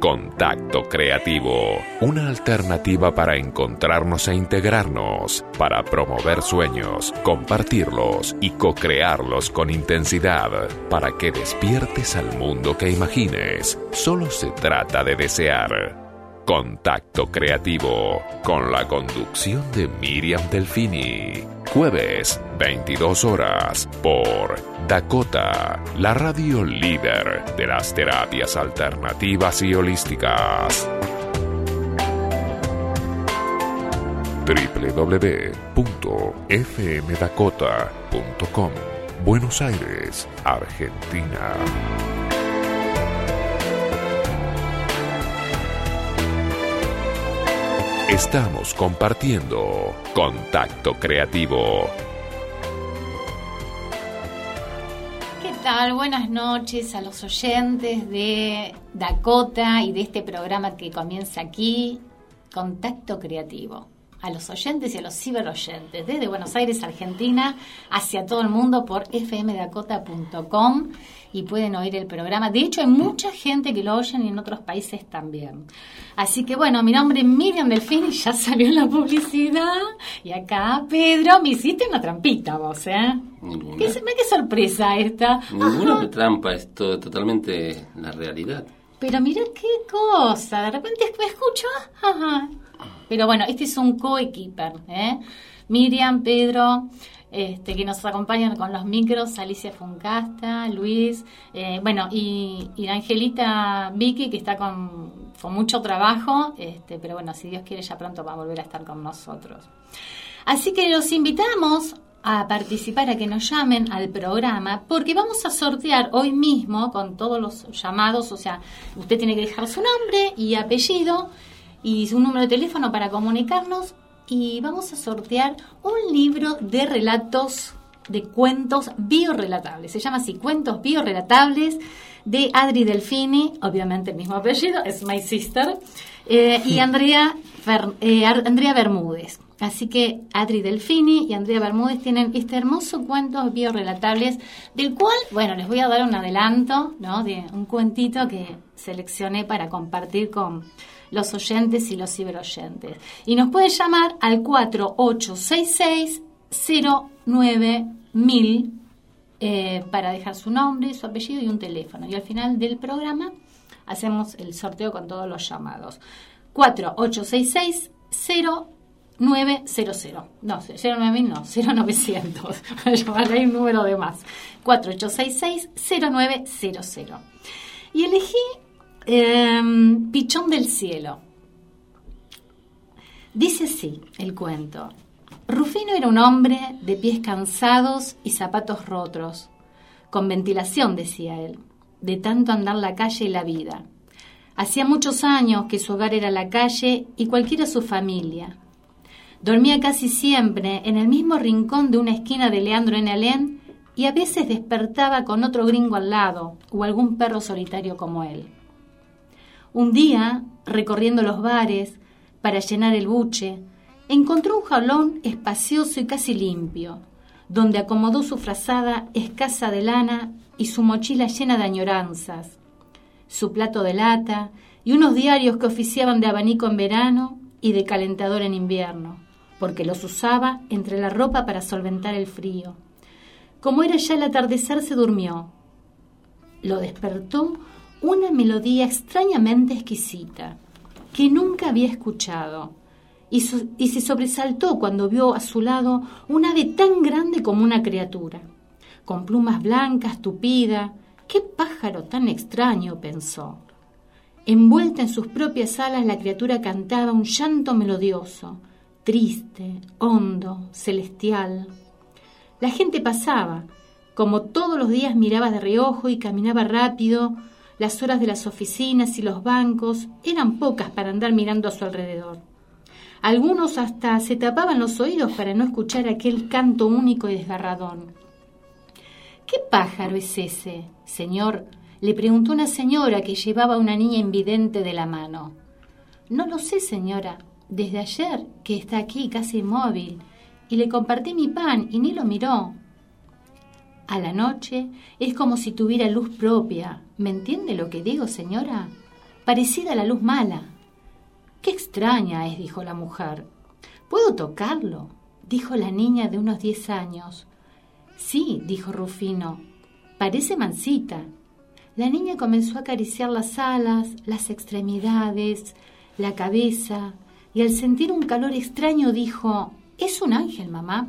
Contacto Creativo, una alternativa para encontrarnos e integrarnos, para promover sueños, compartirlos y co-crearlos con intensidad, para que despiertes al mundo que imagines. Solo se trata de desear. Contacto Creativo, con la conducción de Miriam Delfini. Jueves, 22 horas, por Dakota, la radio líder de las terapias alternativas y holísticas. www.fmdakota.com Buenos Aires, Argentina. Estamos compartiendo Contacto Creativo. ¿Qué tal? Buenas noches a los oyentes de Dakota y de este programa que comienza aquí, Contacto Creativo. A los oyentes y a los ciberoyentes, desde Buenos Aires, Argentina, hacia todo el mundo por fmdakota.com y pueden oír el programa. De hecho, hay mucha gente que lo oyen y en otros países también. Así que bueno, mi nombre es Miriam Delfín ya salió en la publicidad. Y acá, Pedro, me hiciste una trampita vos, ¿eh? Ninguna. ¿Qué, qué sorpresa esta. Ninguna trampa, es todo, totalmente la realidad. Pero mira qué cosa, de repente después escucho, ajá. Pero bueno, este es un co-equiper, ¿eh? Miriam, Pedro, este, que nos acompañan con los micros, Alicia Funcasta, Luis, eh, bueno, y, y, la Angelita Vicky, que está con, con mucho trabajo, este, pero bueno, si Dios quiere ya pronto va a volver a estar con nosotros. Así que los invitamos a participar, a que nos llamen al programa, porque vamos a sortear hoy mismo con todos los llamados, o sea, usted tiene que dejar su nombre y apellido y su número de teléfono para comunicarnos y vamos a sortear un libro de relatos, de cuentos biorelatables. Se llama así, Cuentos biorelatables de Adri Delfini, obviamente el mismo apellido, es My Sister, eh, y Andrea, Fer, eh, Andrea Bermúdez. Así que Adri Delfini y Andrea Bermúdez tienen este hermoso cuentos biorelatables, del cual, bueno, les voy a dar un adelanto, ¿no? De un cuentito que seleccioné para compartir con los oyentes y los ciberoyentes. Y nos puede llamar al 4866-09000 eh, para dejar su nombre, su apellido y un teléfono. Y al final del programa hacemos el sorteo con todos los llamados. 4866 0900. No, 09000 no, 0900. Para llamar hay un número de más. 4866-0900. Y elegí eh, Pichón del Cielo. Dice así el cuento. Rufino era un hombre de pies cansados y zapatos rotos, con ventilación, decía él, de tanto andar la calle y la vida. Hacía muchos años que su hogar era la calle y cualquiera su familia. Dormía casi siempre en el mismo rincón de una esquina de Leandro en Alén y a veces despertaba con otro gringo al lado o algún perro solitario como él. Un día, recorriendo los bares para llenar el buche, encontró un jalón espacioso y casi limpio, donde acomodó su frazada escasa de lana y su mochila llena de añoranzas, su plato de lata y unos diarios que oficiaban de abanico en verano y de calentador en invierno, porque los usaba entre la ropa para solventar el frío. Como era ya el atardecer, se durmió. Lo despertó una melodía extrañamente exquisita que nunca había escuchado y, se sobresaltó cuando vio a su lado un ave tan grande como una criatura, con plumas blancas, tupida. ¡Qué pájaro tan extraño! pensó. Envuelta en sus propias alas, la criatura cantaba un llanto melodioso, triste, hondo, celestial. La gente pasaba, como todos los días miraba de reojo y caminaba rápido, las horas de las oficinas y los bancos eran pocas para andar mirando a su alrededor. Algunos hasta se tapaban los oídos para no escuchar aquel canto único y desgarrador. ¿Qué pájaro es ese, señor? le preguntó una señora que llevaba a una niña invidente de la mano. No lo sé, señora. Desde ayer que está aquí casi inmóvil. Y le compartí mi pan y ni lo miró. A la noche es como si tuviera luz propia. ¿Me entiende lo que digo, señora? Parecida a la luz mala. Qué extraña es, dijo la mujer. ¿Puedo tocarlo? dijo la niña de unos diez años. Sí, dijo Rufino. Parece mansita. La niña comenzó a acariciar las alas, las extremidades, la cabeza, y al sentir un calor extraño dijo, Es un ángel, mamá.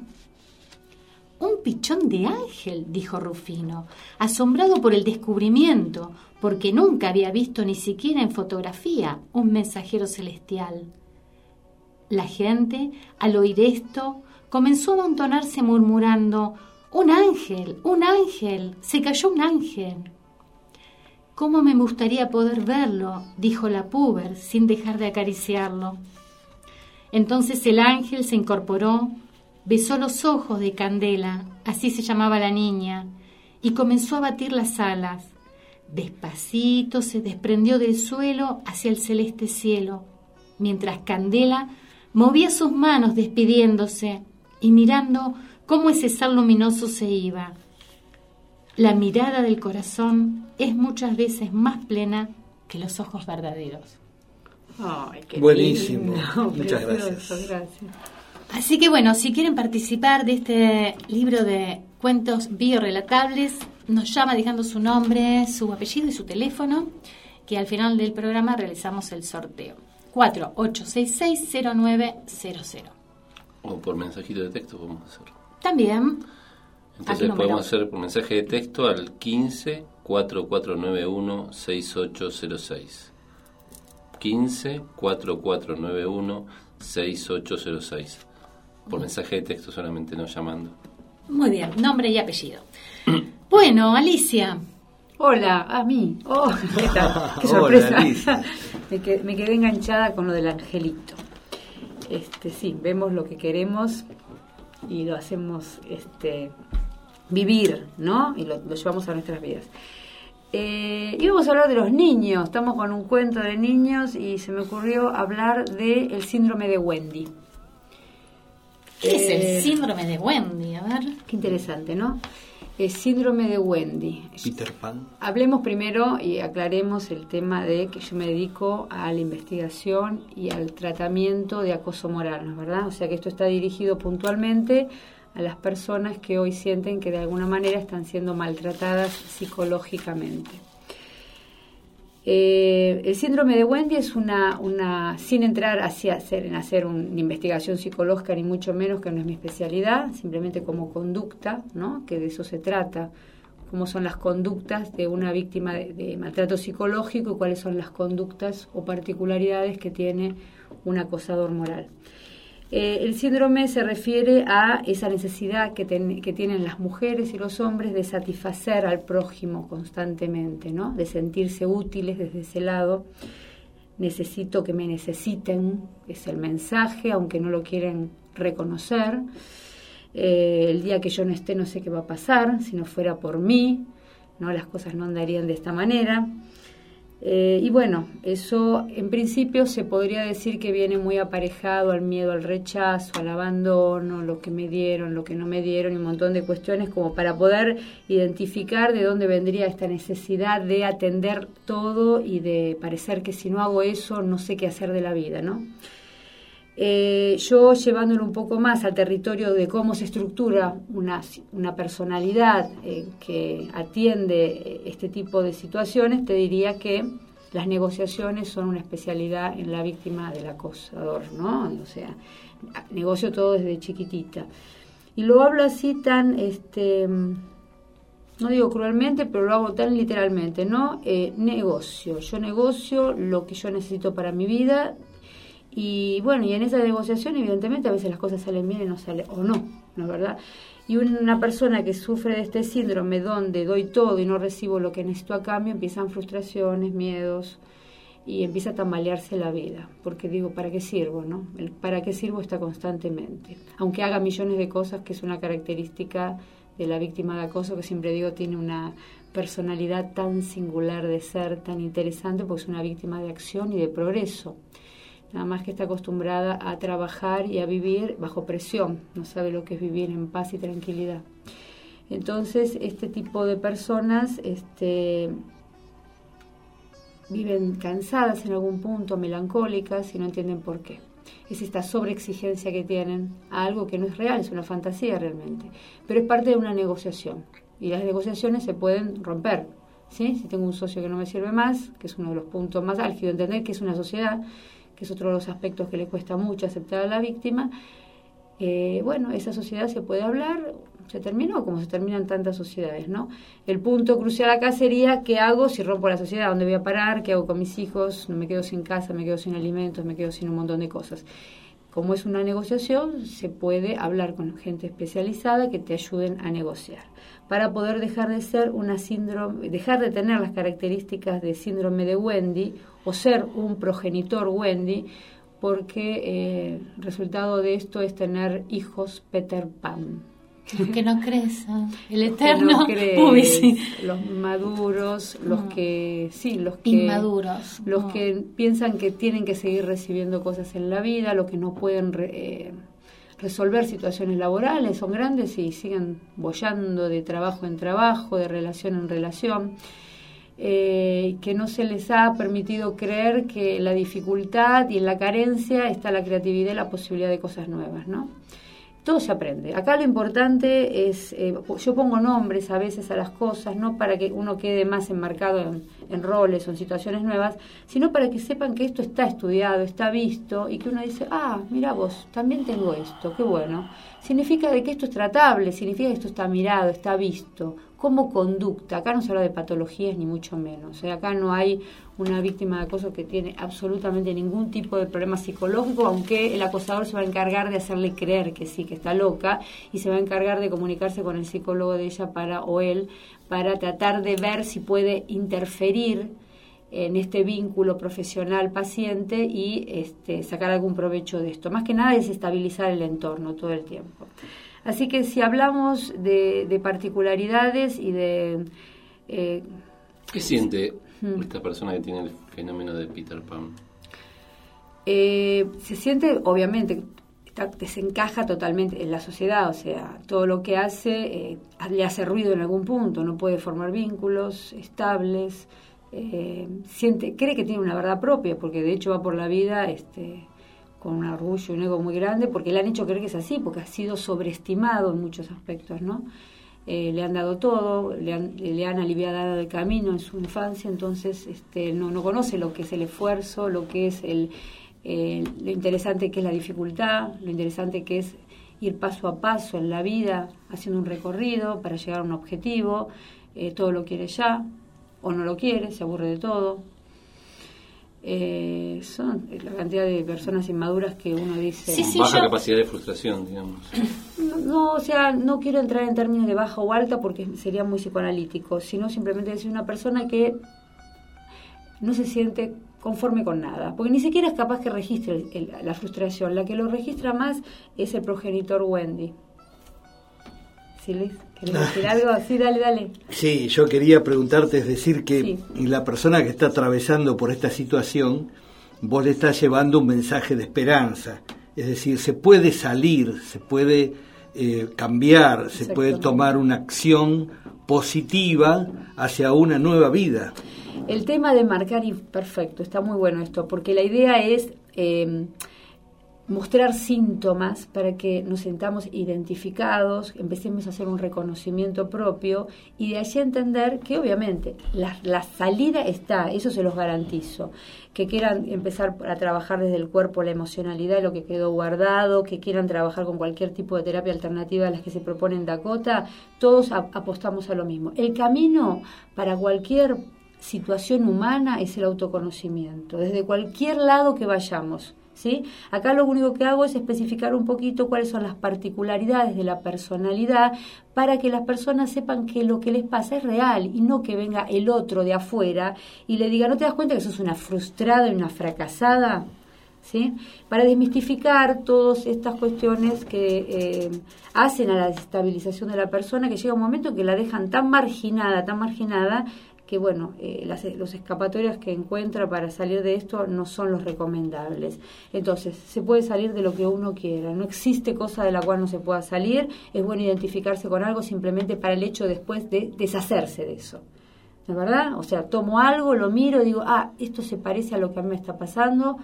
Un pichón de ángel, dijo Rufino, asombrado por el descubrimiento, porque nunca había visto ni siquiera en fotografía un mensajero celestial. La gente, al oír esto, comenzó a amontonarse murmurando Un ángel, un ángel, se cayó un ángel. ¿Cómo me gustaría poder verlo? dijo la puber sin dejar de acariciarlo. Entonces el ángel se incorporó, besó los ojos de Candela, así se llamaba la niña, y comenzó a batir las alas. Despacito se desprendió del suelo hacia el celeste cielo, mientras Candela movía sus manos despidiéndose y mirando cómo ese sal luminoso se iba. La mirada del corazón es muchas veces más plena que los ojos verdaderos. Ay, qué Buenísimo. Muchas gracias. Así que bueno, si quieren participar de este libro de cuentos biorelatables, nos llama dejando su nombre, su apellido y su teléfono, que al final del programa realizamos el sorteo. 48660900. O por mensajito de texto podemos hacerlo. También. Entonces podemos hacer por mensaje de texto al 15 4491 6806. 15 4491 6806. Por mensaje de texto solamente, no llamando. Muy bien, nombre y apellido. bueno, Alicia. Hola, a mí. Oh, ¿qué tal? Qué sorpresa. me, quedé, me, quedé, enganchada con lo del angelito. Este, sí, vemos lo que queremos y lo hacemos este, vivir, ¿no? Y lo, lo llevamos a nuestras vidas. Eh, íbamos a hablar de los niños, estamos con un cuento de niños y se me ocurrió hablar del el síndrome de Wendy. ¿Qué es el eh, síndrome de Wendy? A ver. Qué interesante, ¿no? El síndrome de Wendy. Peter Pan. Hablemos primero y aclaremos el tema de que yo me dedico a la investigación y al tratamiento de acoso moral, ¿no es verdad? O sea que esto está dirigido puntualmente a las personas que hoy sienten que de alguna manera están siendo maltratadas psicológicamente. Eh, el síndrome de Wendy es una, una sin entrar hacia hacer, en hacer una investigación psicológica, ni mucho menos que no es mi especialidad, simplemente como conducta, ¿no? que de eso se trata, cómo son las conductas de una víctima de maltrato psicológico y cuáles son las conductas o particularidades que tiene un acosador moral. Eh, el síndrome se refiere a esa necesidad que, tienen las mujeres y los hombres de satisfacer al prójimo constantemente, ¿no? de sentirse útiles desde ese lado. Necesito que me necesiten, es el mensaje, aunque no lo quieren reconocer. Eh, el día que yo no esté no sé qué va a pasar, si no fuera por mí, ¿no? las cosas no andarían de esta manera. Eh, y bueno, eso en principio se podría decir que viene muy aparejado al miedo al rechazo, al abandono, lo que me dieron, lo que no me dieron y un montón de cuestiones como para poder identificar de dónde vendría esta necesidad de atender todo y de parecer que si no hago eso no sé qué hacer de la vida, ¿no? Eh, yo llevándolo un poco más al territorio de cómo se estructura una, una personalidad eh, que atiende eh, este tipo de situaciones, te diría que las negociaciones son una especialidad en la víctima del acosador, ¿no? O sea, negocio todo desde chiquitita. Y lo hablo así tan, este, no digo cruelmente, pero lo hago tan literalmente, ¿no? negocio, yo negocio lo que yo necesito para mi vida Y bueno, y en esa negociación evidentemente a veces las cosas salen bien y no salen, o no, ¿no es verdad? Y una persona que sufre de este síndrome donde doy todo y no recibo lo que necesito a cambio, empiezan frustraciones, miedos y empieza a tambalearse la vida. Porque digo, ¿para qué sirvo? no? El ¿Para qué sirvo está constantemente? Aunque haga millones de cosas, que es una característica de la víctima de acoso, que siempre digo tiene una personalidad tan singular de ser, tan interesante, porque es una víctima de acción y de progreso nada más que está acostumbrada a trabajar y a vivir bajo presión, no sabe lo que es vivir en paz y tranquilidad. Entonces, este tipo de personas este, viven cansadas en algún punto, melancólicas y no entienden por qué. Es esta sobreexigencia que tienen a algo que no es real, es una fantasía realmente, pero es parte de una negociación y las negociaciones se pueden romper. ¿sí? Si tengo un socio que no me sirve más, que es uno de los puntos más álgidos, entender que es una sociedad que es otro de los aspectos que le cuesta mucho aceptar a la víctima, eh, bueno, esa sociedad se puede hablar, se terminó como se terminan tantas sociedades, ¿no? El punto crucial acá sería qué hago si rompo la sociedad, dónde voy a parar, qué hago con mis hijos, no me quedo sin casa, me quedo sin alimentos, me quedo sin un montón de cosas. Como es una negociación, se puede hablar con gente especializada que te ayuden a negociar para poder dejar de ser una síndrome, dejar de tener las características de síndrome de Wendy o ser un progenitor Wendy, porque el eh, resultado de esto es tener hijos Peter Pan. Los que no crecen, el eterno. sí. Los maduros, los mm. que sí, los que inmaduros, los mm. que piensan que tienen que seguir recibiendo cosas en la vida, los que no pueden eh, resolver situaciones laborales, son grandes y siguen bollando de trabajo en trabajo, de relación en relación eh, que no se les ha permitido creer que la dificultad y en la carencia está la creatividad y la posibilidad de cosas nuevas, ¿no? Todo se aprende. Acá lo importante es, eh, yo pongo nombres a veces a las cosas, no para que uno quede más enmarcado en, en, roles o en situaciones nuevas, sino para que sepan que esto está estudiado, está visto y que uno dice, ah, mira vos, también tengo esto, qué bueno. Significa de que esto es tratable, significa que esto está mirado, está visto como conducta. Acá no se habla de patologías ni mucho menos. ¿eh? Acá no hay una víctima de acoso que tiene absolutamente ningún tipo de problema psicológico, aunque el acosador se va a encargar de hacerle creer que sí, que está loca, y se va a encargar de comunicarse con el psicólogo de ella para o él para tratar de ver si puede interferir en este vínculo profesional paciente y este, sacar algún provecho de esto. Más que nada es estabilizar el entorno todo el tiempo. Así que si hablamos de, particularidades y de... Eh, ¿Qué siente hmm. esta persona que tiene el fenómeno de Peter Pan? Eh, se siente, obviamente, desencaja totalmente en la sociedad, o sea, todo lo que hace eh, le hace ruido en algún punto, no puede formar vínculos estables, siente, cree que tiene una verdad propia, porque de hecho va por la vida este, con un orgullo y un ego muy grande, porque le han hecho creer que es así, porque ha sido sobreestimado en muchos aspectos, ¿no? Eh, le han dado todo, le han, le han aliviado el camino en su infancia, entonces este, no, no conoce lo que es el esfuerzo, lo que es el, lo interesante que es la dificultad, lo interesante que es ir paso a paso en la vida, haciendo un recorrido para llegar a un objetivo, eh, todo lo quiere ya, o no lo quiere, se aburre de todo, eh, son la cantidad de personas inmaduras que uno dice baja capacidad de frustración digamos. No, o sea no quiero entrar en términos de baja o alta porque sería muy psicoanalítico sino simplemente decir una persona que no se siente conforme con nada porque ni siquiera es capaz que registre la frustración la que lo registra más es el progenitor Wendy ¿Sí, Luis? ¿Querés decir algo? Sí, dale, dale. Sí, yo quería preguntarte, es decir, que la persona que está atravesando por esta situación, vos le estás llevando un mensaje de esperanza. Es decir, se puede salir, se puede eh, cambiar, se puede tomar una acción positiva hacia una nueva vida. El tema de marcar, perfecto, está muy bueno esto, porque la idea es... Eh, mostrar síntomas para que nos sentamos identificados, empecemos a hacer un reconocimiento propio y de allí entender que obviamente la, salida está, eso se los garantizo, que quieran empezar a trabajar desde el cuerpo la emocionalidad, lo que quedó guardado, que quieran trabajar con cualquier tipo de terapia alternativa a las que se propone en Dakota, todos apostamos a lo mismo. El camino para cualquier situación humana es el autoconocimiento, desde cualquier lado que vayamos ¿sí? Acá lo único que hago es especificar un poquito cuáles son las particularidades de la personalidad para que las personas sepan que lo que les pasa es real y no que venga el otro de afuera y le diga, ¿no te das cuenta que sos una frustrada y una fracasada? ¿Sí? Para desmistificar todas estas cuestiones que eh, hacen a la desestabilización de la persona, que llega un momento en que la dejan tan marginada, tan marginada, que bueno, eh, las, los escapatorias que encuentra para salir de esto no son los recomendables. Entonces, se puede salir de lo que uno quiera, no existe cosa de la cual no se pueda salir, es bueno identificarse con algo simplemente para el hecho después de deshacerse de eso. ¿De verdad? O sea, tomo algo, lo miro, digo, ah, esto se parece a lo que a mí me está pasando,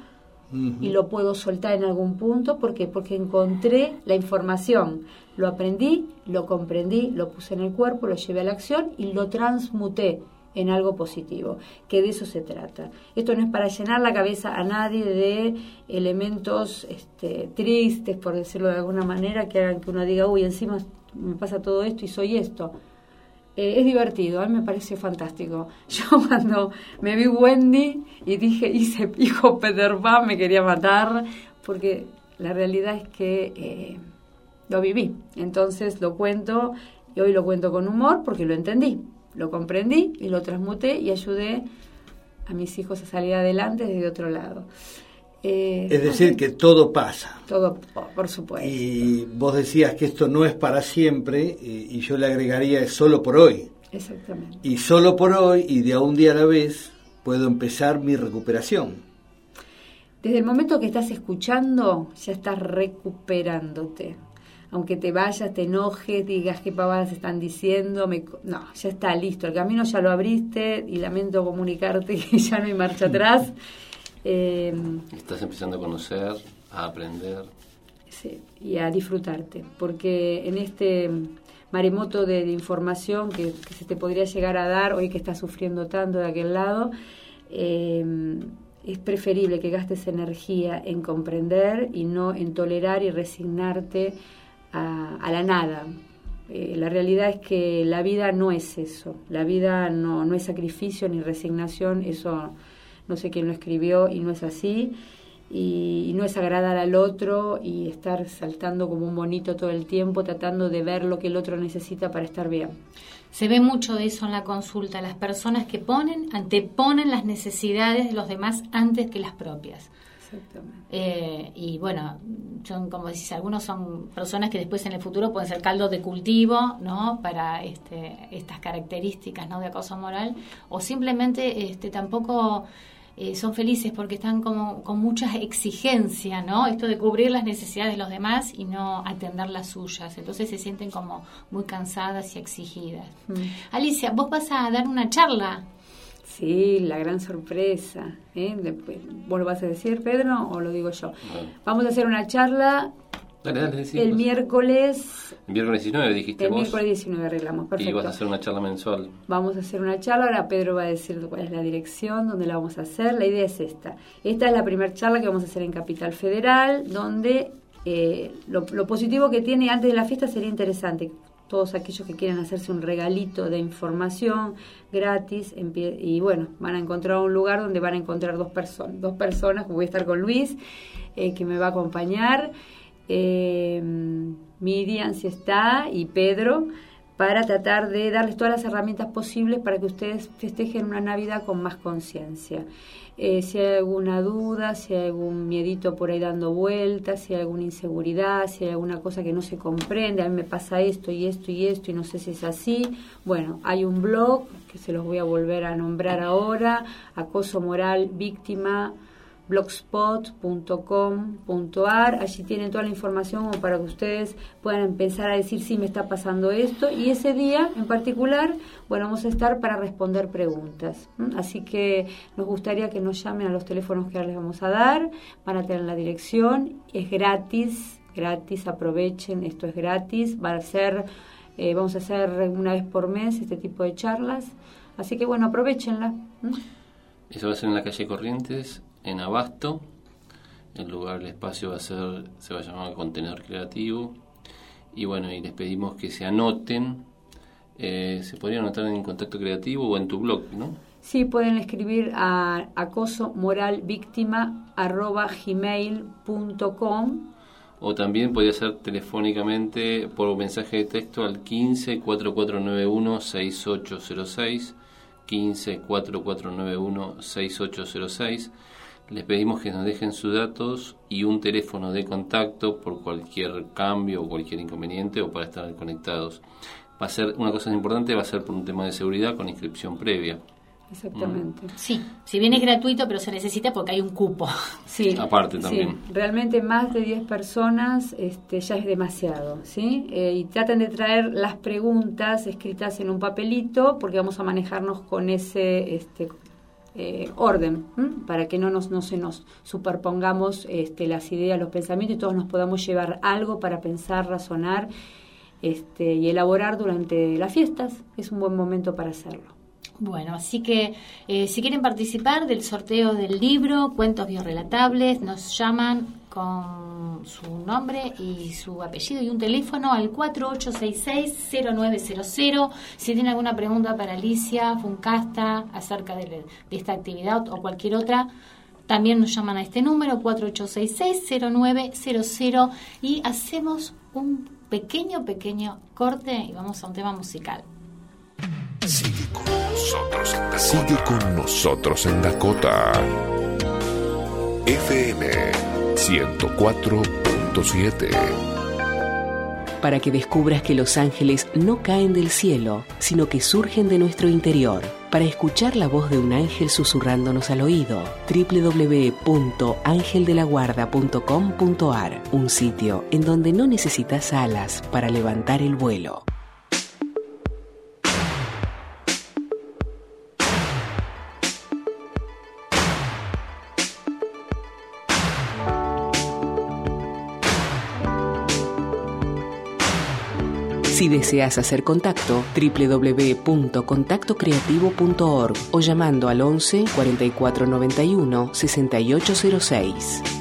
y lo puedo soltar en algún punto. ¿Por qué? Porque encontré la información, lo aprendí, lo comprendí, lo puse en el cuerpo, lo llevé a la acción y lo transmuté en algo positivo, que de eso se trata. Esto no es para llenar la cabeza a nadie de elementos este, tristes, por decirlo de alguna manera, que hagan que uno diga, uy, encima me pasa todo esto y soy esto. Eh, es divertido, a mí me parece fantástico. Yo cuando me vi Wendy y dije, hice hijo Peter Pan, me quería matar, porque la realidad es que eh, lo viví. Entonces lo cuento y hoy lo cuento con humor porque lo entendí lo comprendí y lo transmuté y ayudé a mis hijos a salir adelante desde otro lado. Eh, es decir, que todo pasa. Todo, por supuesto. Y vos decías que esto no es para siempre, y, yo le agregaría es solo por hoy. Exactamente. Y solo por hoy, y de a un día a la vez, puedo empezar mi recuperación. Desde el momento que estás escuchando, ya estás recuperándote aunque te vayas, te enojes, digas qué pavadas están diciendo, no, ya está listo, el camino ya lo abriste y lamento comunicarte que ya no hay marcha atrás. Eh, Estás empezando a conocer, a aprender. Sí, y a disfrutarte, porque en este maremoto de, información que, se te podría llegar a dar hoy que estás sufriendo tanto de aquel lado, eh, es preferible que gastes energía en comprender y no en tolerar y resignarte a, la nada. Eh, la realidad es que la vida no es eso, la vida no, no es sacrificio ni resignación, eso no sé quién lo escribió y no es así, y, no es agradar al otro y estar saltando como un bonito todo el tiempo, tratando de ver lo que el otro necesita para estar bien. Se ve mucho de eso en la consulta, las personas que ponen, anteponen las necesidades de los demás antes que las propias. Eh, y bueno, son como decís, algunos son personas que después en el futuro pueden ser caldos de cultivo, ¿no? Para este, estas características, ¿no? De acoso moral, o simplemente este, tampoco eh, son felices porque están como con muchas exigencias, ¿no? Esto de cubrir las necesidades de los demás y no atender las suyas. Entonces se sienten como muy cansadas y exigidas. Mm. Alicia, vos vas a dar una charla Sí, la gran sorpresa. ¿eh? Después, ¿Vos lo vas a decir, Pedro, o lo digo yo? Vamos a hacer una charla el miércoles. El miércoles 19 dijiste El miércoles 19 arreglamos, perfecto. Y vas a hacer una charla mensual. Vamos a hacer una charla, ahora Pedro va a decir cuál es la dirección, dónde la vamos a hacer. La idea es esta. Esta es la primera charla que vamos a hacer en Capital Federal, donde eh, lo, lo, positivo que tiene antes de la fiesta sería interesante todos aquellos que quieran hacerse un regalito de información gratis y bueno, van a encontrar un lugar donde van a encontrar dos personas, dos personas, voy a estar con Luis, eh, que me va a acompañar, eh, Miriam si está y Pedro, para tratar de darles todas las herramientas posibles para que ustedes festejen una Navidad con más conciencia. Eh, si hay alguna duda, si hay algún miedito por ahí dando vueltas, si hay alguna inseguridad, si hay alguna cosa que no se comprende, a mí me pasa esto y esto y esto y no sé si es así. Bueno, hay un blog que se los voy a volver a nombrar ahora, acoso moral víctima blogspot.com.ar. Allí tienen toda la información para que ustedes puedan empezar a decir si me está pasando esto. Y ese día en particular, bueno, vamos a estar para responder preguntas. Así que nos gustaría que nos llamen a los teléfonos que ahora les vamos a dar. Van a tener la dirección. Es gratis, gratis, aprovechen, esto es gratis. Va a ser, eh, vamos a hacer una vez por mes este tipo de charlas. Así que bueno, aprovechenla. Eso va a ser en la calle Corrientes, en Abasto. El lugar, el espacio va a ser, se va a llamar Contenedor Creativo. Y bueno, y les pedimos que se anoten. Eh, se podrían anotar en Contacto Creativo o en tu blog, ¿no? Sí, pueden escribir a acoso moral víctima gmail.com o también podría ser telefónicamente por mensaje de texto al 15 4491 6806 15 4491 6806 les pedimos que nos dejen sus datos y un teléfono de contacto por cualquier cambio o cualquier inconveniente o para estar conectados. Va a ser una cosa importante, va a ser por un tema de seguridad con inscripción previa. Exactamente. Sí, si bien es gratuito, pero se necesita porque hay un cupo. Sí, aparte también. realmente más de 10 personas este, ya es demasiado, ¿sí? Eh, y traten de traer las preguntas escritas en un papelito porque vamos a manejarnos con ese este, eh, orden, para que no, nos, no se nos superpongamos este, las ideas, los pensamientos y todos nos podamos llevar algo para pensar, razonar este, y elaborar durante las fiestas. Es un buen momento para hacerlo. Bueno, así que eh, si quieren participar del sorteo del libro Cuentos Biorelatables, nos llaman con su nombre y su apellido y un teléfono al 4866-0900. Si tienen alguna pregunta para Alicia Funcasta acerca de, esta actividad o cualquier otra, también nos llaman a este número 4866-0900 y hacemos un pequeño, pequeño corte y vamos a un tema musical. Sigue con nosotros. Sigue con nosotros en Dakota. FM 104.7. Para que descubras que los ángeles no caen del cielo, sino que surgen de nuestro interior. Para escuchar la voz de un ángel susurrándonos al oído, www.angeldelaguarda.com.ar, un sitio en donde no necesitas alas para levantar el vuelo. Si deseas hacer contacto, www.contactocreativo.org o llamando al 11 44 91 6806.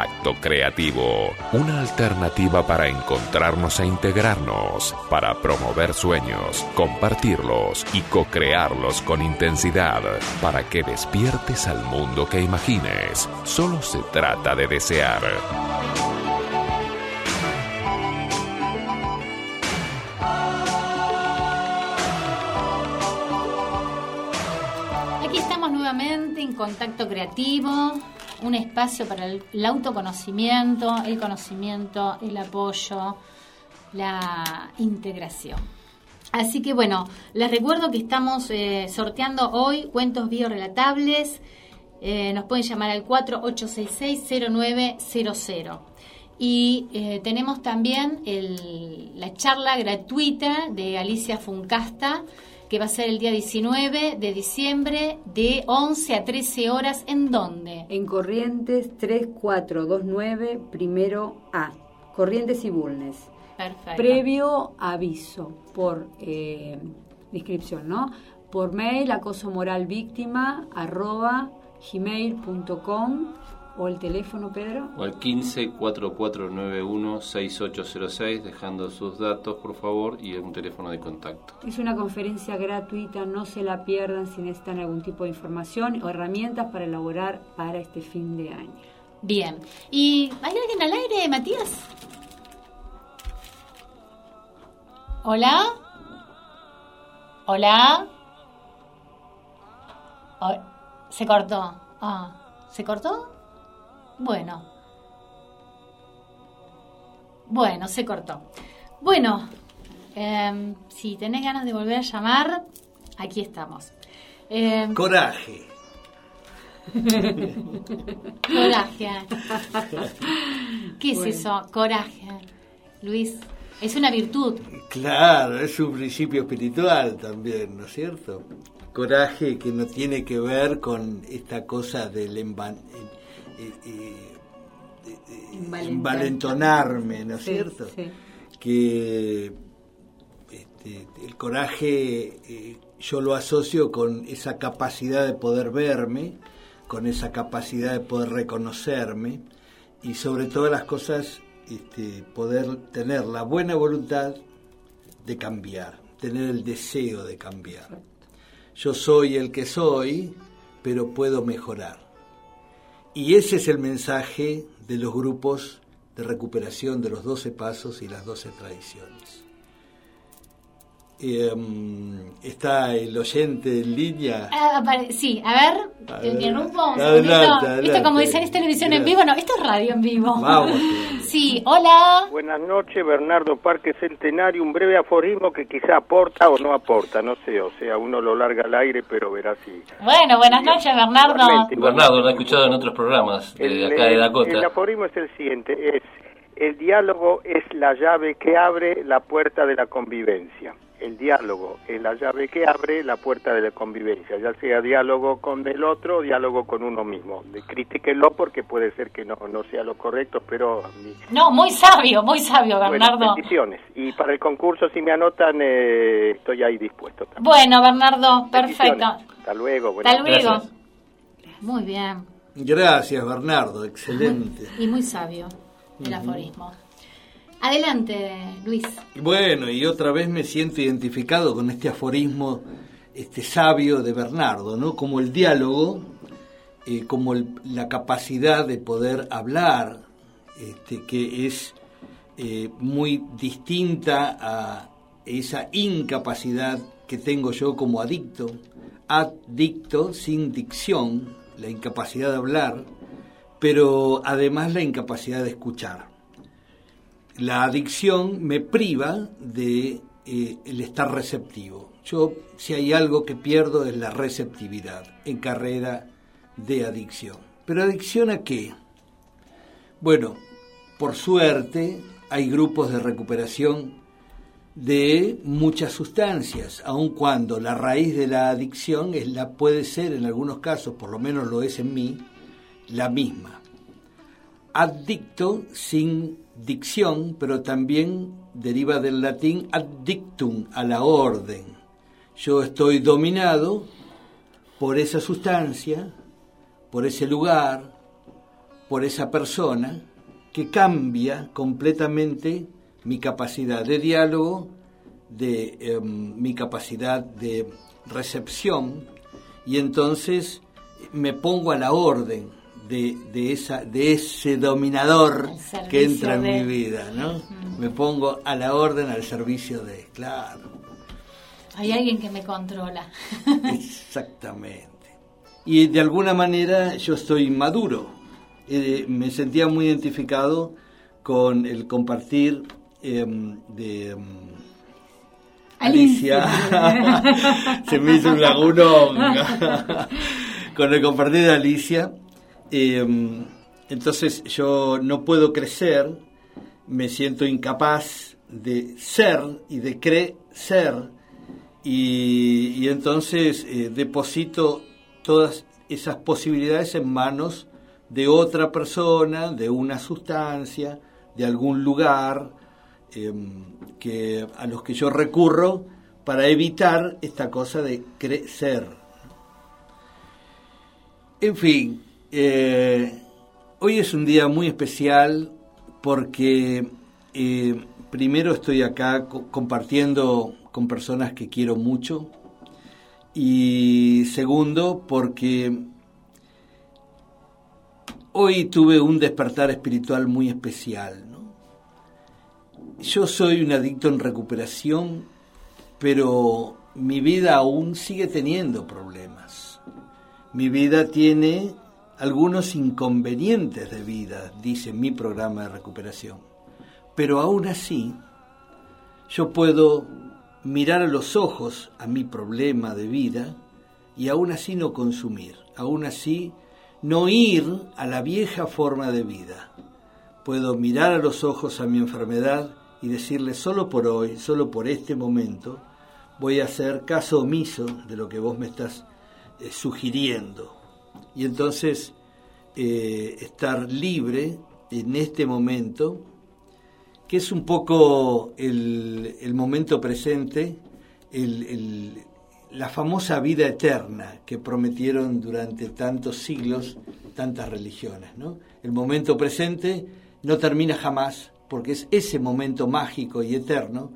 Contacto Creativo, una alternativa para encontrarnos e integrarnos, para promover sueños, compartirlos y co-crearlos con intensidad, para que despiertes al mundo que imagines. Solo se trata de desear. Aquí estamos nuevamente en Contacto Creativo, un espacio para el, autoconocimiento, el conocimiento, el apoyo, la integración. Así que bueno, les recuerdo que estamos eh, sorteando hoy cuentos biorelatables. Eh, nos pueden llamar al 4866-0900. Y eh, tenemos también la charla gratuita de Alicia Funcasta, que va a ser el día 19 de diciembre de 11 a 13 horas. ¿En dónde? En Corrientes 3429, primero A. Corrientes y Bulnes. Perfecto. Previo aviso por eh, inscripción, ¿no? Por mail, acoso moral víctima, arroba gmail.com o el teléfono, Pedro. O al 15 4491 6806, dejando sus datos, por favor, y un teléfono de contacto. Es una conferencia gratuita, no se la pierdan si necesitan algún tipo de información o herramientas para elaborar para este fin de año. Bien. ¿Y hay alguien al aire, Matías? ¿Hola? ¿Hola? O- ¿Se cortó? Ah, ¿se cortó? Bueno. Bueno, se cortó. Bueno, em, si tenés ganas de volver a llamar, aquí estamos. Em, Coraje. Coraje. ¿Qué es eso? Coraje. Luis, es una virtud. Claro, es un principio espiritual también, ¿no es cierto? Coraje que no tiene que ver con esta cosa del envan- eh, eh, envalentonarme, ¿no es Sí, cierto? sí. Que este, el coraje eh, yo lo asocio con esa capacidad de poder verme, con esa capacidad de poder reconocerme y sobre todas las cosas este, poder tener la buena voluntad de cambiar, tener el deseo de cambiar. Yo soy el que soy, pero puedo mejorar. Y ese es el mensaje de los grupos de recuperación de los 12 pasos y las 12 tradiciones. Eh, está el oyente en línea. Ah, sí, a ver, interrumpo un adelante, segundito. adelante. Esto como dicen, ¿es televisión en vivo? No, esto es radio en vivo. Vamos. Sí, hola. Buenas noches, Bernardo Parque Centenario. Un breve aforismo que quizá aporta o no aporta, no sé. O sea, uno lo larga al aire, pero verá si. Bueno, buenas noches, Bernardo. Igualmente. Bernardo, lo he escuchado en otros programas de El, acá de Dakota. el aforismo es el siguiente: es el diálogo es la llave que abre la puerta de la convivencia. El diálogo es la llave que abre la puerta de la convivencia, ya sea diálogo con el otro o diálogo con uno mismo. Critíquenlo porque puede ser que no, no sea lo correcto, pero No, muy sabio, muy sabio, Bueno, Bernardo. bendiciones. Y para el concurso, si me anotan, eh, estoy ahí dispuesto. también. Bueno, Bernardo, perfecto. Hasta luego. buenas Hasta luego. Gracias. Muy bien. Gracias, Bernardo, excelente. Y muy sabio el aforismo. Adelante, Luis. Bueno, y otra vez me siento identificado con este aforismo este sabio de Bernardo, ¿no? Como el diálogo, eh, como la capacidad de poder hablar, este, que es eh, muy distinta a esa incapacidad que tengo yo como adicto, adicto sin dicción, la incapacidad de hablar, pero además la incapacidad de escuchar. La adicción me priva de eh, el estar receptivo. Yo, si hay algo que pierdo es la receptividad en carrera de adicción. ¿Pero adicción a qué? Bueno, por suerte hay grupos de recuperación de muchas sustancias, aun cuando la raíz de la adicción es la puede ser en algunos casos, por lo menos lo es en mí, la misma. Adicto sin dicción, pero también deriva del latín addictum, a la orden. Yo estoy dominado por esa sustancia, por ese lugar, por esa persona, que cambia completamente mi capacidad de diálogo, de em, mi capacidad de recepción, y entonces me pongo a la orden de, de esa, de ese dominador que entra en mi vida, ¿no? Me pongo a la orden, al servicio de, claro. Hay alguien que me controla. Exactamente. Y de alguna manera yo estoy maduro. Eh, me sentía muy identificado con el compartir em, de em, Alicia. Se me hizo un lagunón. con el compartir de Alicia. Em, entonces yo no puedo crecer, me siento incapaz de ser y de crecer. Y, entonces eh, deposito todas esas posibilidades en manos de otra persona, de una sustancia, de algún lugar em, que, a los que yo recurro para evitar esta cosa de crecer. En fin, eh, hoy es un día muy especial porque eh, primero estoy acá compartiendo con personas que quiero mucho y segundo porque hoy tuve un despertar espiritual muy especial. Yo soy un adicto en recuperación, pero mi vida aún sigue teniendo problemas. Mi vida tiene algunos inconvenientes de vida, dice mi programa de recuperación. Pero aún así, yo puedo mirar a los ojos a mi problema de vida y aún así no consumir, aún así no ir a la vieja forma de vida. Puedo mirar a los ojos a mi enfermedad y decirle solo por hoy, solo por este momento, voy a hacer caso omiso de lo que vos me estás eh, sugiriendo. Y entonces eh, estar libre en este momento, que es un poco el, momento presente, la famosa vida eterna que prometieron durante tantos siglos tantas religiones. ¿no? El momento presente no termina jamás porque es ese momento mágico y eterno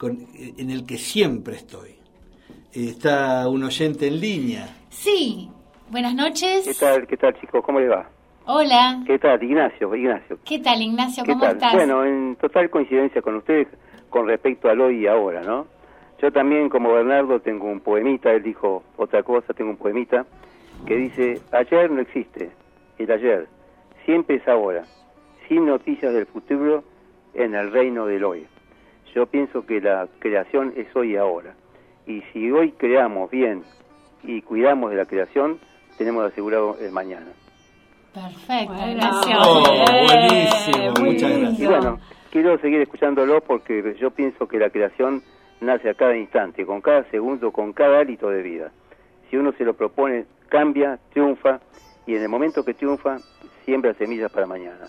en el que siempre estoy. Está un oyente en línea. Sí, buenas noches. ¿Qué tal, qué tal chicos? ¿Cómo le va? Hola. ¿Qué tal, Ignacio? Ignacio. ¿Qué tal, Ignacio? ¿Cómo estás? Bueno, en total coincidencia con ustedes con respecto al hoy y ahora, ¿no? Yo también, como Bernardo, tengo un poemita, él dijo otra cosa, tengo un poemita, que dice, ayer no existe, el ayer, siempre es ahora, sin noticias del futuro en el reino del hoy. Yo pienso que la creación es hoy y ahora. Y si hoy creamos bien y cuidamos de la creación, tenemos asegurado el mañana. Perfecto, gracias. Oh, buenísimo, muchas gracias. Y bueno, quiero seguir escuchándolo porque yo pienso que la creación nace a cada instante, con cada segundo, con cada hálito de vida. Si uno se lo propone, cambia, triunfa, y en el momento que triunfa, siembra semillas para mañana.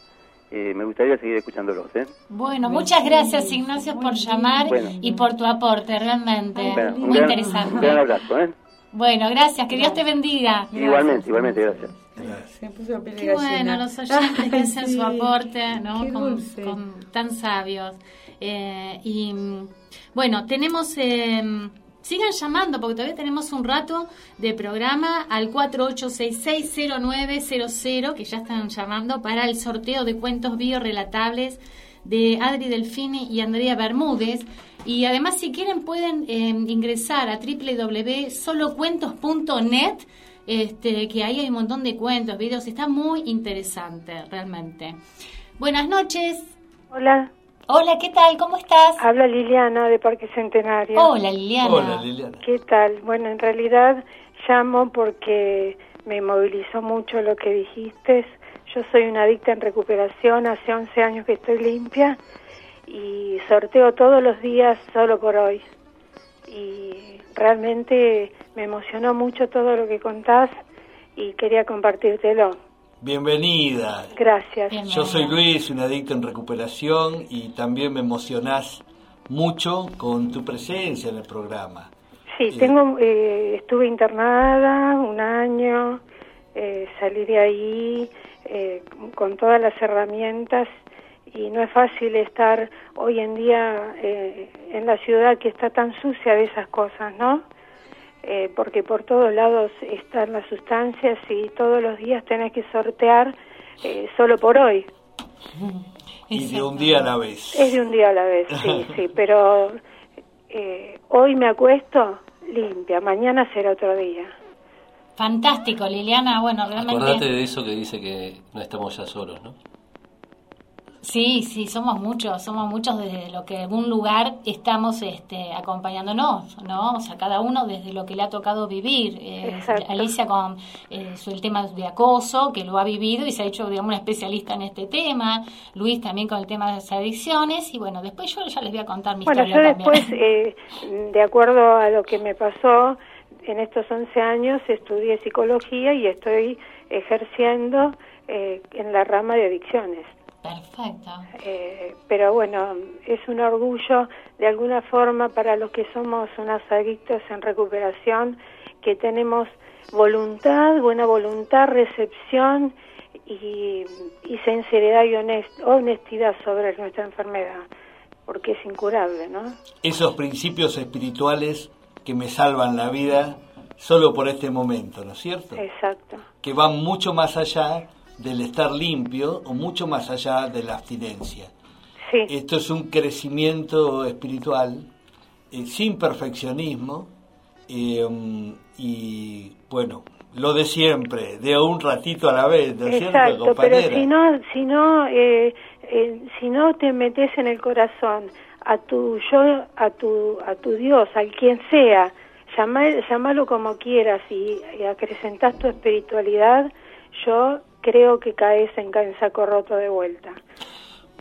Eh, me gustaría seguir escuchándolos. ¿eh? Bueno, muchas gracias Ignacio por llamar y por tu aporte, realmente. Muy interesante. Un gran abrazo. ¿eh? Bueno, gracias, que Dios te bendiga. Igualmente, igualmente, gracias. Qué bueno, los oyentes que hacen su aporte, ¿no? Con, con, tan sabios. Eh, y bueno, tenemos... Eh, sigan llamando porque todavía tenemos un rato de programa al 48660900 que ya están llamando para el sorteo de cuentos biorelatables de Adri Delfini y Andrea Bermúdez. Y además, si quieren, pueden eh, ingresar a www.solocuentos.net, este, que ahí hay un montón de cuentos, videos. Está muy interesante, realmente. Buenas noches. Hola. Hola, ¿qué tal? ¿Cómo estás? Habla Liliana de Parque Centenario. Hola, Liliana. Hola, Liliana. ¿Qué tal? Bueno, en realidad llamo porque me movilizó mucho lo que dijiste. Yo soy una adicta en recuperación, hace 11 años que estoy limpia y sorteo todos los días solo por hoy. Y realmente me emocionó mucho todo lo que contás y quería compartírtelo. Bienvenida. Gracias. Yo soy Luis, un adicto en recuperación y también me emocionás mucho con tu presencia en el programa. Sí, tengo, eh, estuve internada un año, eh, salí de ahí eh, con todas las herramientas y no es fácil estar hoy en día eh, en la ciudad que está tan sucia de esas cosas, ¿no? Eh, porque por todos lados están las sustancias y todos los días tenés que sortear eh, solo por hoy. Y de un día a la vez. Es de un día a la vez, sí, sí, pero eh, hoy me acuesto limpia, mañana será otro día. Fantástico, Liliana. Bueno, realmente. Acordate de eso que dice que no estamos ya solos, ¿no? Sí, sí, somos muchos, somos muchos desde lo que en algún lugar estamos este, acompañándonos, ¿no? O sea, cada uno desde lo que le ha tocado vivir. Eh, Exacto. Alicia con eh, el tema de acoso, que lo ha vivido y se ha hecho, digamos, una especialista en este tema. Luis también con el tema de las adicciones. Y bueno, después yo ya les voy a contar mi Bueno, yo historia después, también. eh, de acuerdo a lo que me pasó, en estos 11 años estudié psicología y estoy ejerciendo eh, en la rama de adicciones. Perfecto. Eh, pero bueno, es un orgullo de alguna forma para los que somos unos adictos en recuperación, que tenemos voluntad, buena voluntad, recepción y, y sinceridad y honest- honestidad sobre nuestra enfermedad, porque es incurable, ¿no? Esos principios espirituales que me salvan la vida solo por este momento, ¿no es cierto? Exacto. Que van mucho más allá del estar limpio o mucho más allá de la abstinencia. Sí. Esto es un crecimiento espiritual eh, sin perfeccionismo eh, y bueno, lo de siempre, de un ratito a la vez, ¿no es cierto, compañera? pero si no, si no, eh, eh, si no te metes en el corazón a tu yo, a tu, a tu Dios, al quien sea, llama, llámalo como quieras y, y acrecentas tu espiritualidad, yo creo que caes en, en saco roto de vuelta.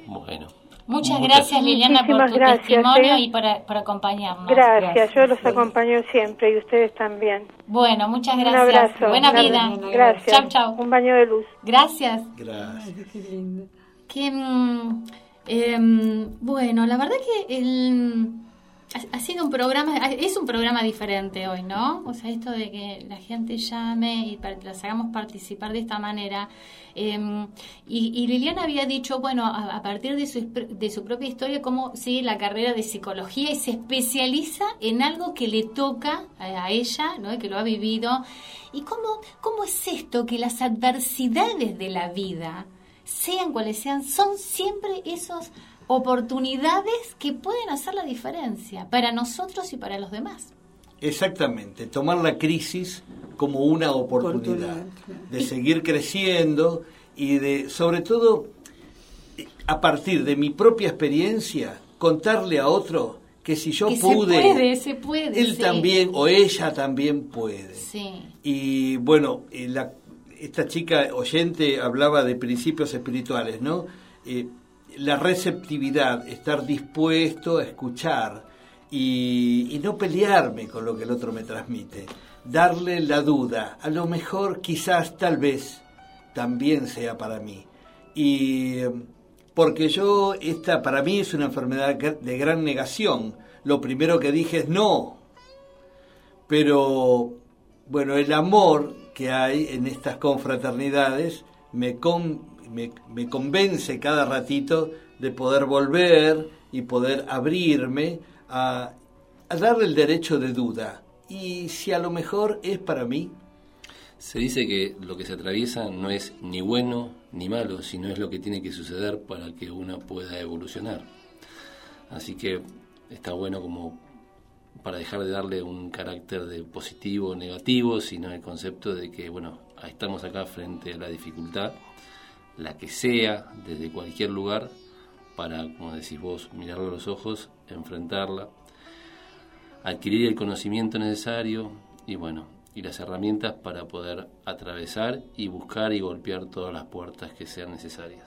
Bueno. Muchas Muchas- gracias, Liliana, por tu gracias, testimonio ¿eh? y por, por acompañarnos. Gracias, yo los acompaño siempre y ustedes también. Bueno, muchas Un gracias. abrazo. Buena Gracias. vida. Gracias. Chau, chau. Un baño de luz. Gracias. Gracias. Que, mm, em, bueno, la verdad que el, ha, sido un programa, es un programa diferente hoy, ¿no? O sea, esto de que la gente llame y las hagamos participar de esta manera. Em, y, Liliana había dicho, bueno, a, partir de su, de su propia historia, cómo sigue la carrera de psicología y se especializa en algo que le toca a, ella, ¿no? Que lo ha vivido. ¿Y cómo, cómo es esto que las adversidades de la vida sean cuales sean, son siempre esas oportunidades que pueden hacer la diferencia para nosotros y para los demás. Exactamente, tomar la crisis como una oportunidad Oportunidad, claro. de seguir creciendo y de, sobre todo, a partir de mi propia experiencia, contarle a otro que si yo Que se pude, puede, se puede, él sí. también o ella también puede. Sí. Y bueno, eh, la- esta chica oyente hablaba de principios espirituales, ¿no? Eh, la receptividad, estar dispuesto a escuchar y, y no pelearme con lo que el otro me transmite, darle la duda, a lo mejor quizás tal vez también sea para mí. Y porque yo, esta para mí es una enfermedad de gran negación. Lo primero que dije es no, pero bueno, el amor que hay en estas confraternidades me, con- me, convence cada ratito de poder volver y poder abrirme a, a darle el derecho de duda. Y si a lo mejor es para mí, Se dice que lo que se atraviesa no es ni bueno ni malo, sino es lo que tiene que suceder para que uno pueda evolucionar. Así que está bueno como para dejar de darle un carácter de positivo o negativo, sino el concepto de que, bueno, estamos acá frente a la dificultad, la que sea, desde cualquier lugar, para, como decís vos, mirarlo a los ojos, enfrentarla, adquirir el conocimiento necesario y, bueno, y las herramientas para poder atravesar y buscar y golpear todas las puertas que sean necesarias.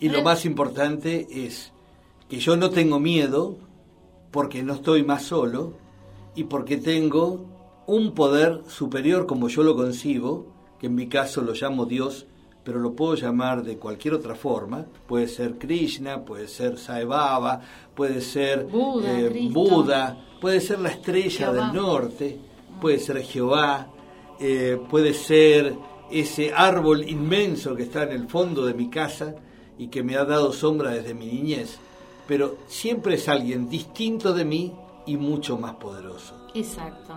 Y lo más importante es que yo no tengo miedo porque no estoy más solo y porque tengo un poder superior como yo lo concibo, que en mi caso lo llamo Dios, pero lo puedo llamar de cualquier otra forma, puede ser Krishna, puede ser Sai Baba, puede ser Buda, eh. Buda, puede ser la estrella Jehová. del norte, puede ser Jehová, eh, puede ser ese árbol inmenso que está en el fondo de mi casa y que me ha dado sombra desde mi niñez, pero siempre es alguien distinto de mí y mucho más poderoso. Exacto.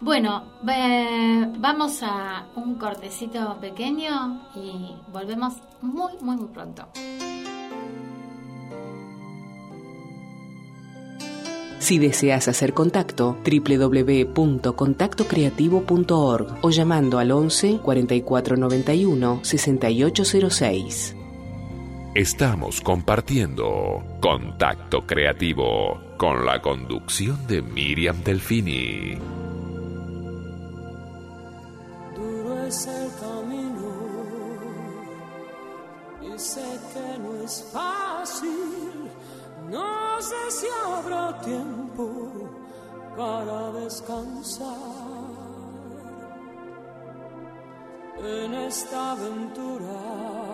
Bueno, eh, vamos a un cortecito pequeño y volvemos muy, muy, muy pronto. Si deseas hacer contacto, www.contactocreativo.org o llamando al 11 4491 6806. Estamos compartiendo Contacto Creativo con la conducción de Miriam Delfini. Duro es el camino y sé que no es fácil. No sé si habrá tiempo para descansar en esta aventura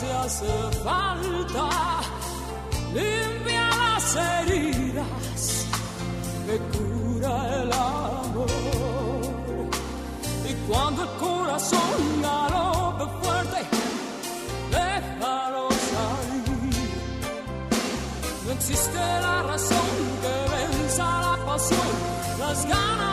Si hace falta, limpia las heridas que cura el amor. Y cuando el corazón galope fuerte, déjalo salir. No existe la razón que venza la pasión, las ganas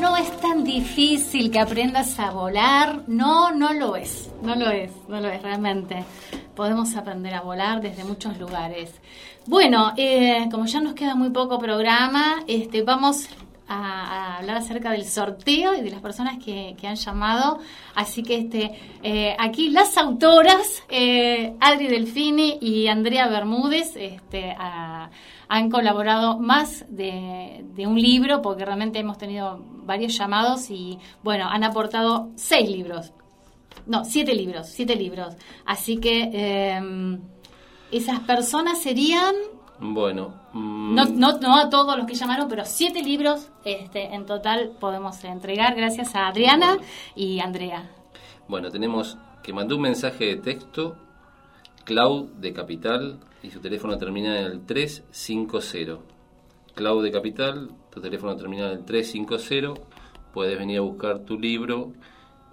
No es tan difícil que aprendas a volar. No, no lo es. No lo es, no lo es realmente. Podemos aprender a volar desde muchos lugares. Bueno, eh, como ya nos queda muy poco programa, este, vamos a, hablar acerca del sorteo y de las personas que, que han llamado. Así que este, eh, aquí las autoras, eh, Adri Delfini y Andrea Bermúdez, este, a- han colaborado más de, de un libro, porque realmente hemos tenido varios llamados y, bueno, han aportado seis libros. No, siete libros, siete libros. Así que eh, esas personas serían, Bueno, mm, no, no, no a todos los que llamaron, pero siete libros este, en total podemos entregar gracias a Adriana y Andrea. bueno, tenemos que mandó un mensaje de texto, Cloud de Capital, y su teléfono termina en el 350. Cloud de Capital, tu teléfono termina en el 350. Puedes venir a buscar tu libro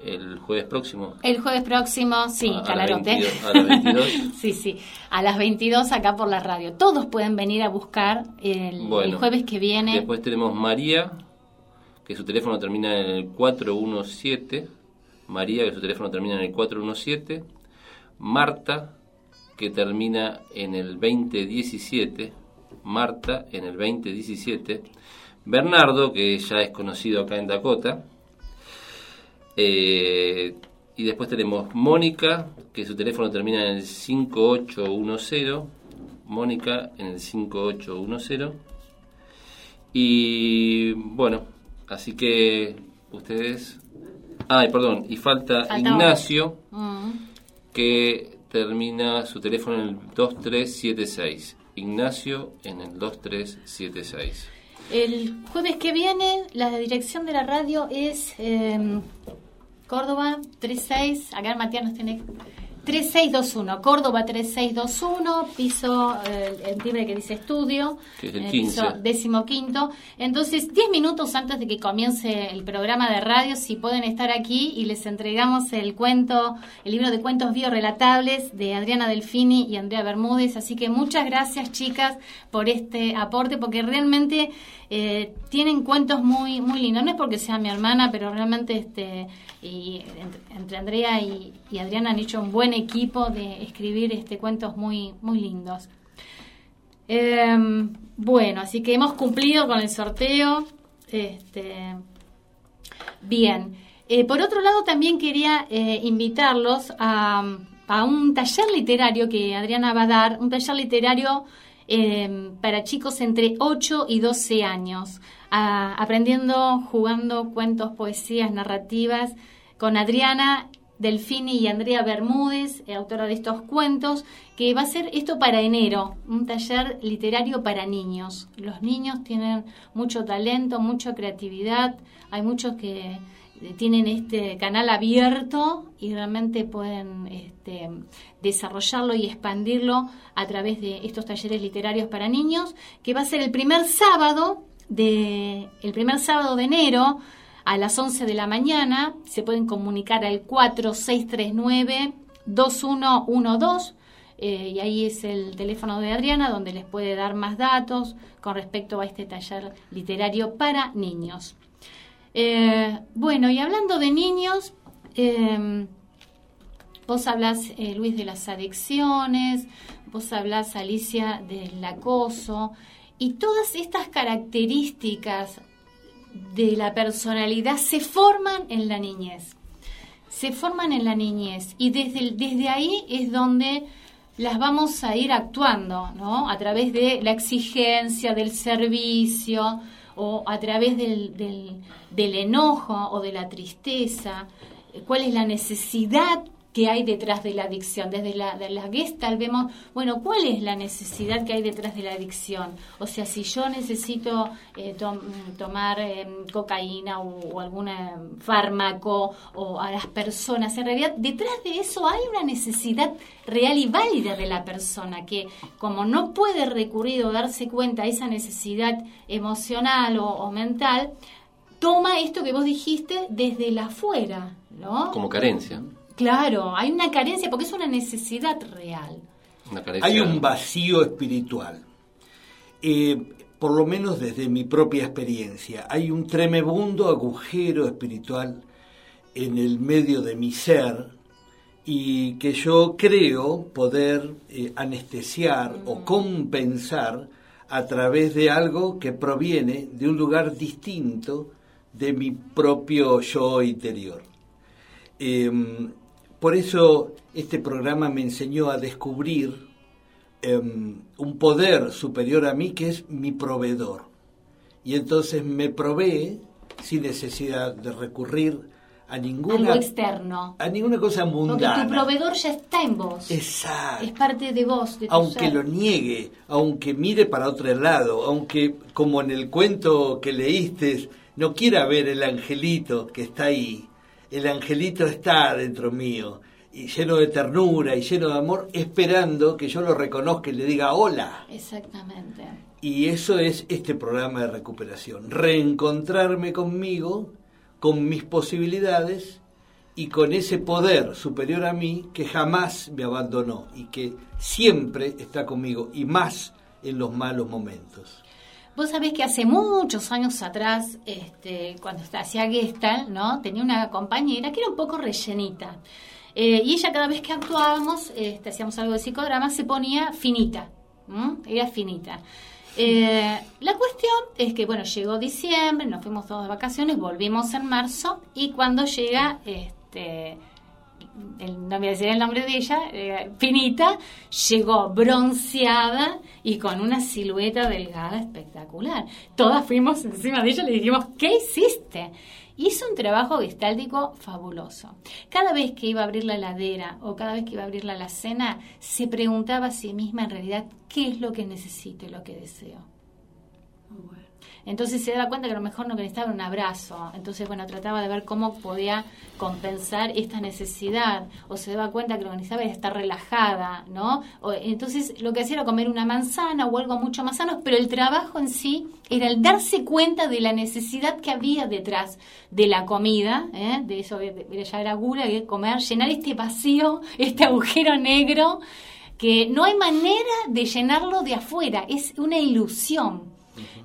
el jueves próximo. El jueves próximo, sí, A- a las Calarote. 22, a las 22. sí, sí, a las 22 acá por la radio. Todos pueden venir a buscar el, el jueves que viene. Después tenemos María, que su teléfono termina en el 417. María, que su teléfono termina en el 417. Marta, que termina en el 2017. Marta, en el 2017. Bernardo, que ya es conocido acá en Dakota. Eh, y después tenemos Mónica, que su teléfono termina en el 5810. Mónica en el 5810. Y bueno, así que ustedes... Ay, perdón, y falta, Falta Ignacio, Mm. que termina su teléfono en el 2376. Ignacio en el 2376. El jueves que viene, la dirección de la radio es eh, Córdoba 36, acá Matías nos tiene 3621, Córdoba 3621, piso, eh, el timbre que dice estudio, Que es el eh, 15. piso décimo quinto. Entonces, 10 minutos antes de que comience el programa de radio, si pueden estar aquí y les entregamos el cuento, el libro de cuentos biorelatables de Adriana Delfini y Andrea Bermúdez. Así que muchas gracias, chicas, por este aporte, porque realmente eh, tienen cuentos muy, muy lindos. No es porque sea mi hermana, pero realmente este entre, Andrea y, y Adriana han hecho un buen equipo de escribir este cuentos muy, muy lindos. Em, bueno, así que hemos cumplido con el sorteo. Este, bien. Eh, por otro lado, también quería eh, invitarlos a, a un taller literario que Adriana va a dar, un taller literario eh, para chicos entre 8 y 12 años, aprendiendo, jugando cuentos, poesías, narrativas, con Adriana Delfini y Andrea Bermúdez, eh, autora de estos cuentos, que va a ser esto para enero, un taller literario para niños. Los niños tienen mucho talento, mucha creatividad, hay muchos que tienen este canal abierto y realmente pueden este, desarrollarlo y expandirlo a través de estos talleres literarios para niños, que va a ser el primer sábado de el primer sábado de enero a las 11 de la mañana. Se pueden comunicar al 4639-2112. eh, y ahí es el teléfono de Adriana donde les puede dar más datos con respecto a este taller literario para niños. Eh, bueno, y hablando de niños, eh, vos hablas, eh, Luis, de las adicciones, vos hablas, Alicia, del acoso, y todas estas características de la personalidad se forman en la niñez. Se forman en la niñez y desde, desde ahí es donde las vamos a ir actuando, ¿no? A través de la exigencia, del servicio o a través del, del, del enojo o de la tristeza. ¿Cuál es la necesidad que hay detrás de la adicción? Desde la, de la vemos, bueno, ¿cuál es la necesidad que hay detrás de la adicción? O sea, si yo necesito eh, tom- tomar eh, cocaína o, o algún eh, fármaco o a las personas, en realidad detrás de eso hay una necesidad real y válida de la persona que como no puede recurrir o darse cuenta a esa necesidad emocional o, o mental, toma esto que vos dijiste desde la afuera, ¿no? Como carencia. Claro, hay una carencia porque es una necesidad real. Una Hay un vacío espiritual. Eh, por lo menos desde mi propia experiencia, hay un tremebundo agujero espiritual en el medio de mi ser y que yo creo poder eh, anestesiar o compensar a través de algo que proviene de un lugar distinto de mi propio yo interior. Em, por eso este programa me enseñó a descubrir em, un poder superior a mí que es mi proveedor. Y entonces me provee sin necesidad de recurrir a ninguna Algo externo. a ninguna cosa Porque mundana. tu proveedor ya está en vos. Exacto. Es parte de vos, de aunque ser. lo niegue, aunque mire para otro lado, aunque como en el cuento que leíste no quiera ver el angelito que está ahí, el angelito está dentro mío y lleno de ternura y lleno de amor, esperando que yo lo reconozca y le diga hola. Exactamente. Y eso es este programa de recuperación, reencontrarme conmigo, con mis posibilidades y con ese poder superior a mí que jamás me abandonó y que siempre está conmigo y más en los malos momentos. Vos sabés que hace muchos años atrás, este, cuando hacía Gestalt, ¿no? Tenía una compañera que era un poco rellenita. Eh, y ella cada vez que actuábamos, este, hacíamos algo de psicodrama, se ponía finita. Era finita. Eh, la cuestión es que, bueno, llegó diciembre, nos fuimos todos de vacaciones, volvimos en marzo y cuando llega, este, el- no voy a decir el nombre de ella, eh, finita, llegó bronceada y con una silueta delgada espectacular. Todas fuimos encima de ella y le dijimos, ¿qué hiciste? Hizo un trabajo gestáltico fabuloso. Cada vez que iba a abrir la heladera o cada vez que iba a abrir la alacena, se preguntaba a sí misma en realidad qué es lo que necesito y lo que deseo. Entonces se daba cuenta que a lo mejor no necesitaba un abrazo. Entonces, bueno, trataba de ver cómo podía compensar esta necesidad. O se daba cuenta que lo que necesitaba era estar relajada, ¿no? O- entonces, lo que hacía era comer una manzana o algo mucho más sano, pero el trabajo en sí era el darse cuenta de la necesidad que había detrás de la comida, ¿eh? de eso ya era gula, que comer, llenar este vacío, este agujero negro, que no hay manera de llenarlo de afuera, es una ilusión.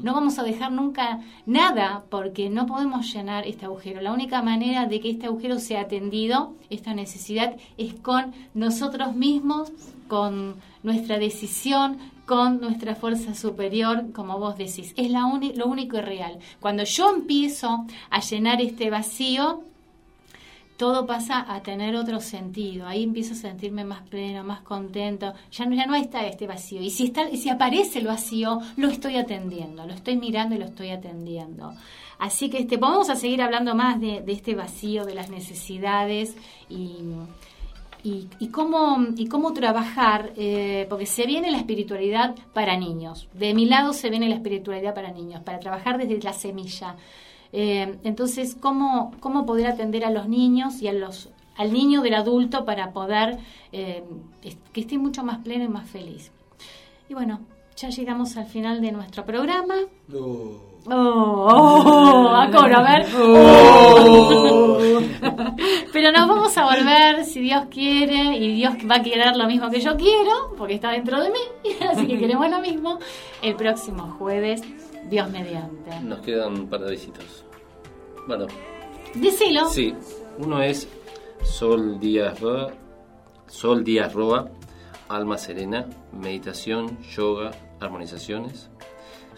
No vamos a dejar nunca nada porque no podemos llenar este agujero. La única manera de que este agujero sea atendido, esta necesidad, es con nosotros mismos, con nuestra decisión, con nuestra fuerza superior, como vos decís. Es la lo único y real. Cuando yo empiezo a llenar este vacío, todo pasa a tener otro sentido. Ahí empiezo a sentirme más pleno, más contento. Ya no, ya no está este vacío. Y si, está, si aparece el vacío, lo estoy atendiendo, lo estoy mirando y lo estoy atendiendo. Así que este, vamos a seguir hablando más de, de este vacío, de las necesidades y, y, y cómo, y cómo trabajar, eh, porque se viene la espiritualidad para niños. De mi lado se viene la espiritualidad para niños, para trabajar desde la semilla. Eh, entonces, ¿cómo, ¿cómo poder atender a los niños y a los, al niño del adulto para poder eh, que esté mucho más pleno y más feliz? Y bueno, ya llegamos al final de nuestro programa. Oh, oh, a coro, a ver. Oh. Pero nos vamos a volver, si Dios quiere, y Dios va a querer lo mismo que yo quiero, porque está dentro de mí, así que queremos lo mismo, el próximo jueves, Dios mediante. Nos quedan un par de visitas. Bueno, Decilo. sí. Uno es Sol Díaz Roa, Sol Díaz Roa, Alma Serena, Meditación, Yoga, Armonizaciones.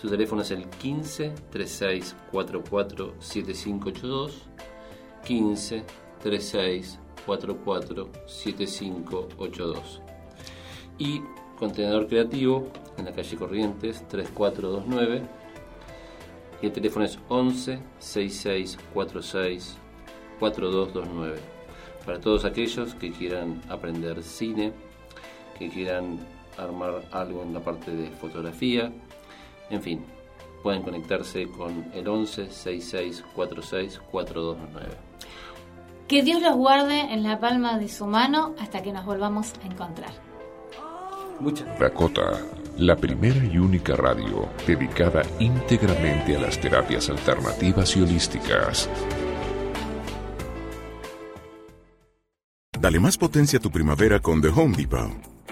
Su teléfono es el 15 36 44 7582. 15 36 44 7582. Y Contenedor Creativo en la calle Corrientes 3429. Y el teléfono es 11 66 46 4229. Para todos aquellos que quieran aprender cine, que quieran armar algo en la parte de fotografía, en fin, pueden conectarse con el 11 66 46 4229. Que Dios los guarde en la palma de su mano hasta que nos volvamos a encontrar. Dakota, la primera y única radio dedicada íntegramente a las terapias alternativas y holísticas. Dale más potencia a tu primavera con The Home Depot.